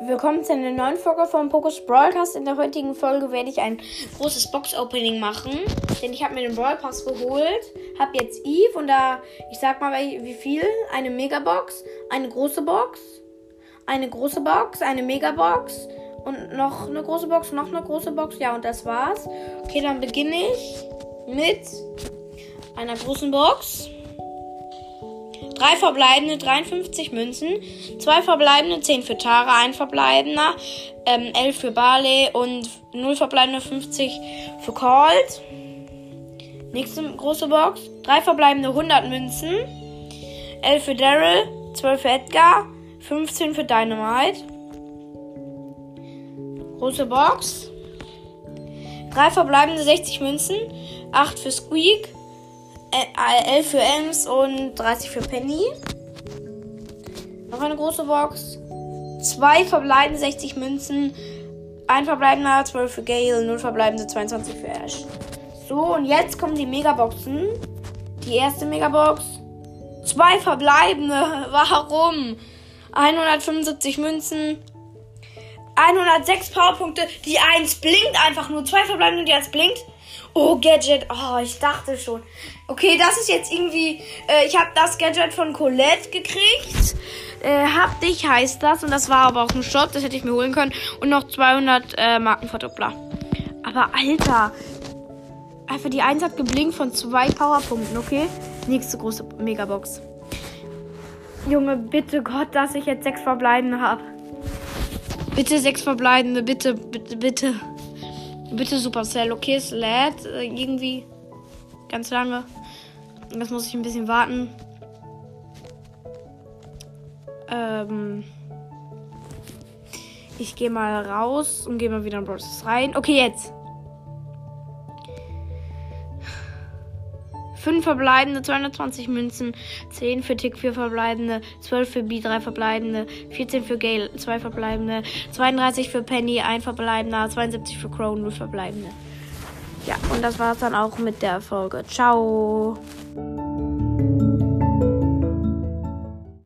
willkommen zu einer neuen Folge vom Pokus Broadcast. In der heutigen Folge werde ich ein großes Box-Opening machen, denn ich habe mir den Brawl Pass geholt, habe jetzt Eve und da, ich sag mal wie viel, eine Megabox, eine große Box, eine große Box, eine Megabox und noch eine große Box, noch eine große Box, ja und das war's. Okay, dann beginne ich mit einer großen Box. Drei verbleibende 53 Münzen, zwei verbleibende 10 für Tara, ein verbleibender ähm, 11 für Barley und 0 verbleibende 50 für Colt. Nächste große Box. Drei verbleibende 100 Münzen, 11 für Daryl, 12 für Edgar, 15 für Dynamite. Große Box. Drei verbleibende 60 Münzen, 8 für Squeak, 11 für Ems und 30 für Penny. Noch eine große Box. Zwei verbleibende 60 Münzen. Ein verbleibender 12 für Gale, 0 verbleibende 22 für Ash. So, und jetzt kommen die Megaboxen. Die erste Megabox. Zwei verbleibende. Warum? 175 Münzen. 106 Powerpunkte. Die 1 blinkt einfach nur. Zwei verbleibende, die 1 blinkt. Oh, Gadget. Oh, ich dachte schon. Okay, das ist jetzt irgendwie. Äh, ich habe das Gadget von Colette gekriegt. Äh, hab dich heißt das. Und das war aber auch ein Shot. Das hätte ich mir holen können. Und noch 200 äh, Markenverdoppler. Aber Alter. Einfach die 1 hat geblinkt von zwei Powerpunkten, okay? Nächste große Megabox. Junge, bitte Gott, dass ich jetzt sechs verbleibende habe. Bitte sechs verbleibende, bitte, bitte, bitte. Bitte Supercell, okay, es lädt äh, irgendwie ganz lange. Das muss ich ein bisschen warten. Ähm ich gehe mal raus und gehe mal wieder in Bros rein. Okay, jetzt. 5 verbleibende, 220 Münzen, 10 für Tick, 4 verbleibende, 12 für B, 3 verbleibende, 14 für Gale, 2 verbleibende, 32 für Penny, 1 verbleibender, 72 für Crow, 0 verbleibende. Ja, und das war's dann auch mit der Folge. Ciao.